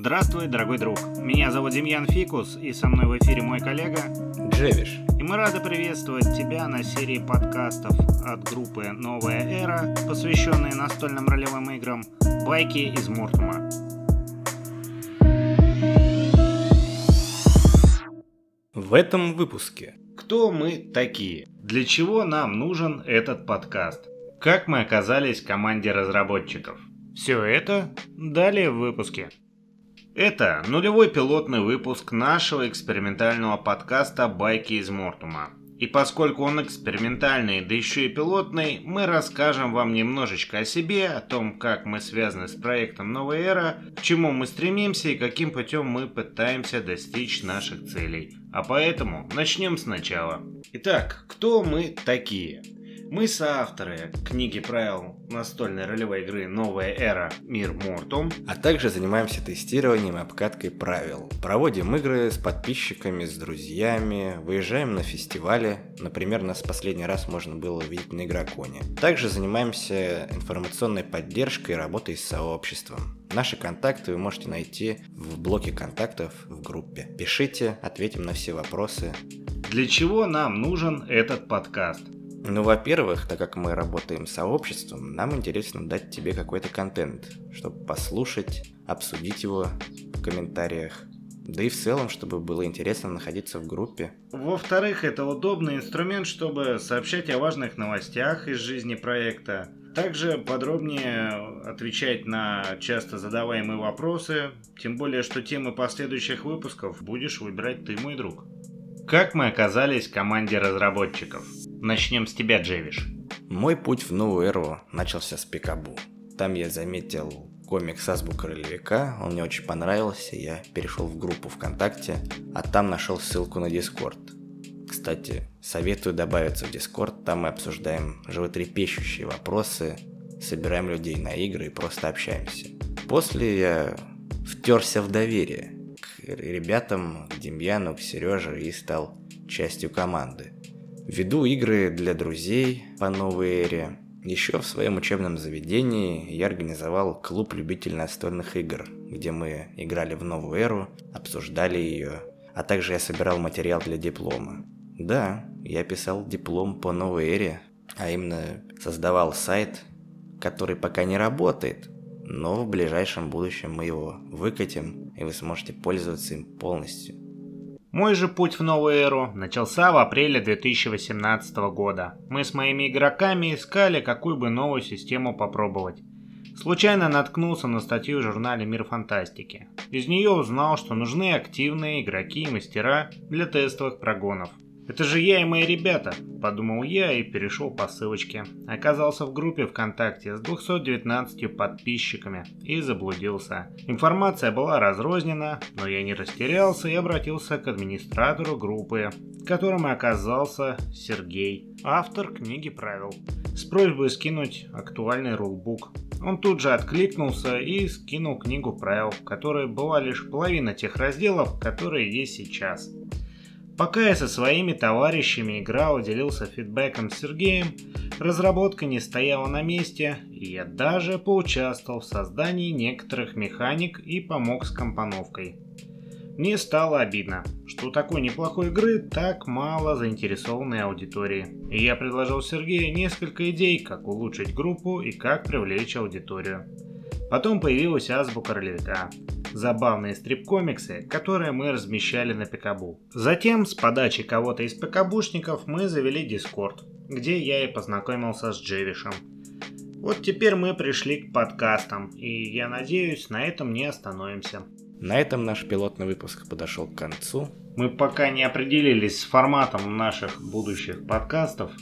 Здравствуй, дорогой друг. Меня зовут Демьян Фикус, и со мной в эфире мой коллега Джевиш. И мы рады приветствовать тебя на серии подкастов от группы «Новая эра», посвященные настольным ролевым играм «Байки из Мортума». В этом выпуске. Кто мы такие? Для чего нам нужен этот подкаст? Как мы оказались в команде разработчиков? Все это далее в выпуске. Это нулевой пилотный выпуск нашего экспериментального подкаста «Байки из Мортума». И поскольку он экспериментальный, да еще и пилотный, мы расскажем вам немножечко о себе, о том, как мы связаны с проектом «Новая эра», к чему мы стремимся и каким путем мы пытаемся достичь наших целей. А поэтому начнем сначала. Итак, кто мы такие? Мы соавторы книги правил настольной ролевой игры «Новая эра. Мир Мортум», а также занимаемся тестированием и обкаткой правил. Проводим игры с подписчиками, с друзьями, выезжаем на фестивали. Например, нас последний раз можно было увидеть на Игроконе. Также занимаемся информационной поддержкой и работой с сообществом. Наши контакты вы можете найти в блоке контактов в группе. Пишите, ответим на все вопросы. Для чего нам нужен этот подкаст? Ну, во-первых, так как мы работаем сообществом, нам интересно дать тебе какой-то контент, чтобы послушать, обсудить его в комментариях. Да и в целом, чтобы было интересно находиться в группе. Во-вторых, это удобный инструмент, чтобы сообщать о важных новостях из жизни проекта. Также подробнее отвечать на часто задаваемые вопросы, тем более, что темы последующих выпусков будешь выбирать ты, мой друг. Как мы оказались в команде разработчиков? Начнем с тебя, Джевиш. Мой путь в новую эру начался с Пикабу. Там я заметил комикс Азбука Ролевика, он мне очень понравился, я перешел в группу ВКонтакте, а там нашел ссылку на Дискорд. Кстати, советую добавиться в Дискорд, там мы обсуждаем животрепещущие вопросы, собираем людей на игры и просто общаемся. После я втерся в доверие ребятам, к Демьяну, к Сереже и стал частью команды. Веду игры для друзей по новой эре. Еще в своем учебном заведении я организовал клуб любителей настольных игр, где мы играли в новую эру, обсуждали ее, а также я собирал материал для диплома. Да, я писал диплом по новой эре, а именно создавал сайт, который пока не работает, но в ближайшем будущем мы его выкатим, и вы сможете пользоваться им полностью. Мой же путь в новую эру начался в апреле 2018 года. Мы с моими игроками искали, какую бы новую систему попробовать. Случайно наткнулся на статью в журнале «Мир фантастики». Из нее узнал, что нужны активные игроки и мастера для тестовых прогонов – это же я и мои ребята, подумал я и перешел по ссылочке. Оказался в группе ВКонтакте с 219 подписчиками и заблудился. Информация была разрознена, но я не растерялся и обратился к администратору группы, которым оказался Сергей, автор книги правил, с просьбой скинуть актуальный рулбук. Он тут же откликнулся и скинул книгу правил, в которой была лишь половина тех разделов, которые есть сейчас. Пока я со своими товарищами играл делился фидбэком с Сергеем, разработка не стояла на месте, и я даже поучаствовал в создании некоторых механик и помог с компоновкой. Мне стало обидно, что у такой неплохой игры так мало заинтересованной аудитории. И я предложил Сергею несколько идей, как улучшить группу и как привлечь аудиторию. Потом появилась азбука ролевика, забавные стрип-комиксы, которые мы размещали на Пикабу. Затем, с подачи кого-то из пикабушников, мы завели Дискорд, где я и познакомился с Джевишем. Вот теперь мы пришли к подкастам, и я надеюсь, на этом не остановимся. На этом наш пилотный выпуск подошел к концу. Мы пока не определились с форматом наших будущих подкастов,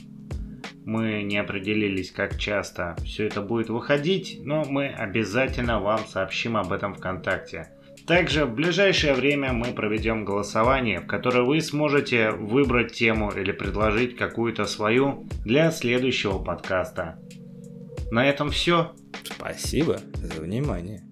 мы не определились, как часто все это будет выходить, но мы обязательно вам сообщим об этом ВКонтакте. Также в ближайшее время мы проведем голосование, в которое вы сможете выбрать тему или предложить какую-то свою для следующего подкаста. На этом все. Спасибо за внимание.